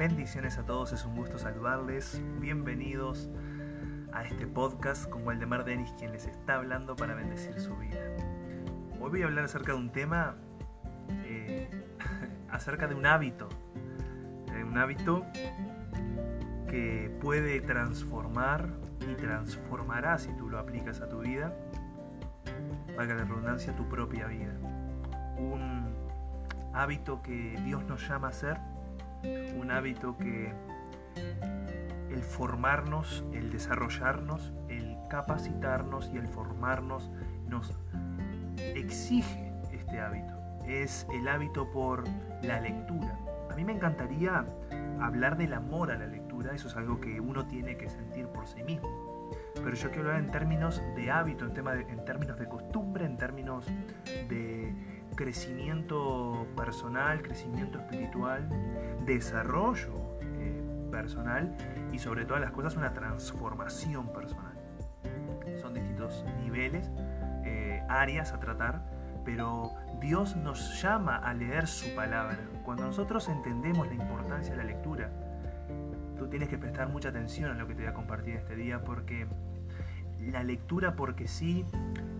Bendiciones a todos, es un gusto saludarles. Bienvenidos a este podcast con Waldemar Denis, quien les está hablando para bendecir su vida. Hoy voy a hablar acerca de un tema, eh, acerca de un hábito. Eh, un hábito que puede transformar y transformará si tú lo aplicas a tu vida, valga la redundancia, tu propia vida. Un hábito que Dios nos llama a hacer, un hábito que el formarnos, el desarrollarnos, el capacitarnos y el formarnos nos exige este hábito. Es el hábito por la lectura. A mí me encantaría hablar del amor a la lectura, eso es algo que uno tiene que sentir por sí mismo. Pero yo quiero hablar en términos de hábito, en, tema en términos de costumbre, en términos de crecimiento personal, crecimiento espiritual, desarrollo eh, personal y sobre todas las cosas una transformación personal. Son distintos niveles, eh, áreas a tratar, pero Dios nos llama a leer su palabra. Cuando nosotros entendemos la importancia de la lectura, tú tienes que prestar mucha atención a lo que te voy a compartir este día porque la lectura porque sí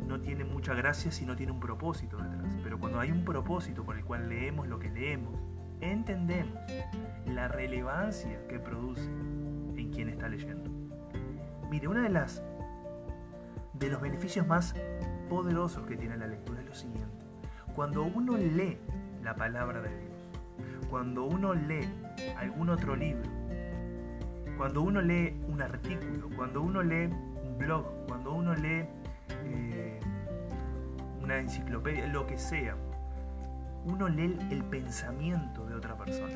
no tiene mucha gracia si no tiene un propósito detrás. Pero cuando hay un propósito por el cual leemos lo que leemos, entendemos la relevancia que produce en quien está leyendo. Mire, una de las de los beneficios más poderosos que tiene la lectura es lo siguiente. Cuando uno lee la palabra de Dios, cuando uno lee algún otro libro, cuando uno lee un artículo, cuando uno lee blog, cuando uno lee eh, una enciclopedia, lo que sea, uno lee el pensamiento de otra persona,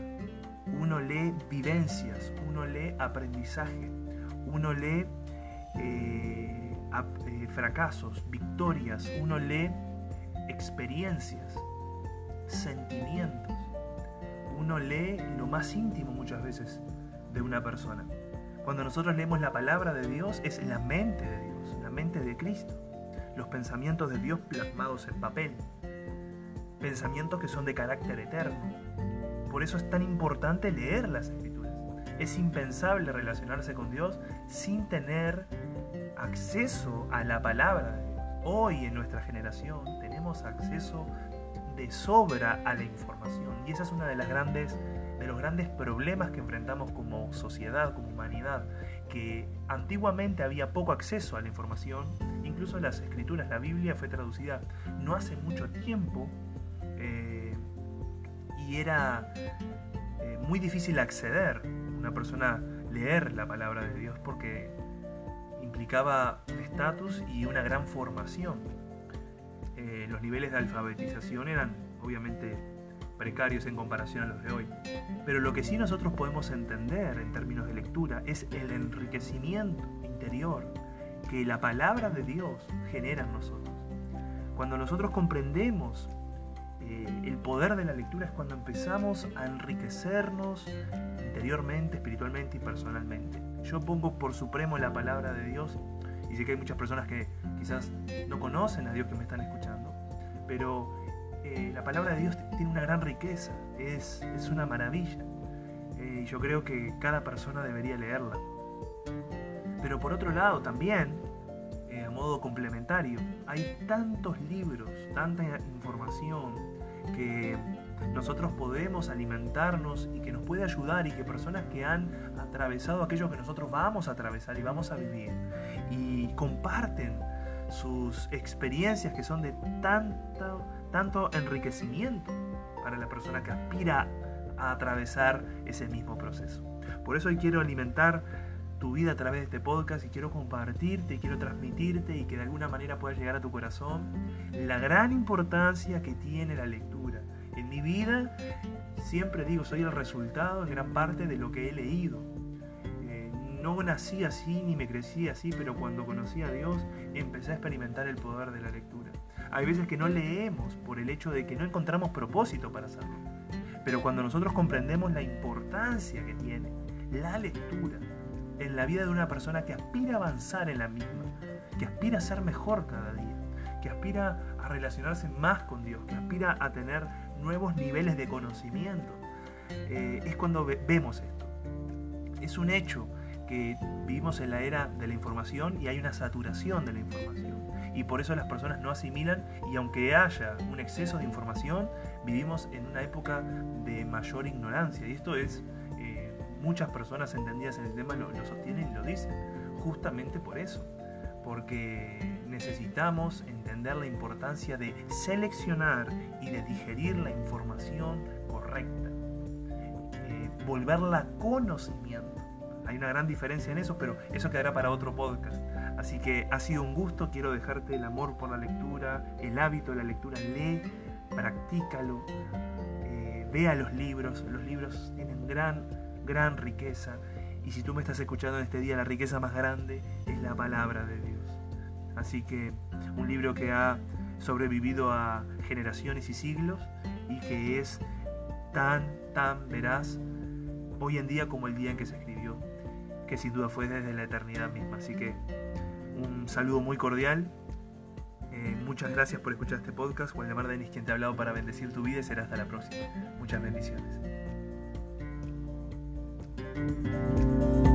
uno lee vivencias, uno lee aprendizaje, uno lee eh, eh, fracasos, victorias, uno lee experiencias, sentimientos, uno lee lo más íntimo muchas veces de una persona. Cuando nosotros leemos la palabra de Dios es la mente de Dios, la mente de Cristo los pensamientos de Dios plasmados en papel, pensamientos que son de carácter eterno. Por eso es tan importante leer las escrituras. Es impensable relacionarse con Dios sin tener acceso a la palabra de Dios. Hoy en nuestra generación tenemos acceso de sobra a la información y esa es una de las grandes de los grandes problemas que enfrentamos como sociedad, como humanidad, que antiguamente había poco acceso a la información, incluso las escrituras, la Biblia fue traducida no hace mucho tiempo eh, y era eh, muy difícil acceder, una persona leer la palabra de Dios porque implicaba un estatus y una gran formación. Eh, los niveles de alfabetización eran obviamente precarios en comparación a los de hoy. Pero lo que sí nosotros podemos entender en términos de lectura es el enriquecimiento interior que la palabra de Dios genera en nosotros. Cuando nosotros comprendemos eh, el poder de la lectura es cuando empezamos a enriquecernos interiormente, espiritualmente y personalmente. Yo pongo por supremo la palabra de Dios y sé que hay muchas personas que quizás no conocen a Dios que me están escuchando, pero eh, la palabra de Dios tiene una gran riqueza, es, es una maravilla. Eh, y yo creo que cada persona debería leerla. Pero por otro lado también, eh, a modo complementario, hay tantos libros, tanta información que nosotros podemos alimentarnos y que nos puede ayudar y que personas que han atravesado aquello que nosotros vamos a atravesar y vamos a vivir y comparten sus experiencias que son de tanta tanto enriquecimiento para la persona que aspira a atravesar ese mismo proceso. Por eso hoy quiero alimentar tu vida a través de este podcast y quiero compartirte y quiero transmitirte y que de alguna manera pueda llegar a tu corazón la gran importancia que tiene la lectura. En mi vida siempre digo, soy el resultado en gran parte de lo que he leído. Eh, no nací así ni me crecí así, pero cuando conocí a Dios empecé a experimentar el poder de la lectura. Hay veces que no leemos por el hecho de que no encontramos propósito para hacerlo. Pero cuando nosotros comprendemos la importancia que tiene la lectura en la vida de una persona que aspira a avanzar en la misma, que aspira a ser mejor cada día, que aspira a relacionarse más con Dios, que aspira a tener nuevos niveles de conocimiento, eh, es cuando vemos esto. Es un hecho que vivimos en la era de la información y hay una saturación de la información. Y por eso las personas no asimilan y aunque haya un exceso de información, vivimos en una época de mayor ignorancia. Y esto es, muchas personas entendidas en el tema lo, lo sostienen y lo dicen, justamente por eso. Porque necesitamos entender la importancia de seleccionar y de digerir la información correcta, eh, volverla conocimiento. Hay una gran diferencia en eso, pero eso quedará para otro podcast. Así que ha sido un gusto, quiero dejarte el amor por la lectura, el hábito de la lectura, lee, practícalo, eh, vea los libros, los libros tienen gran, gran riqueza. Y si tú me estás escuchando en este día, la riqueza más grande es la palabra de Dios. Así que un libro que ha sobrevivido a generaciones y siglos y que es tan, tan veraz hoy en día como el día en que se escribió, que sin duda fue desde la eternidad misma. Así que un saludo muy cordial. Eh, muchas gracias por escuchar este podcast. Waldemar Denis quien te ha hablado para bendecir tu vida y será hasta la próxima. Muchas bendiciones. Música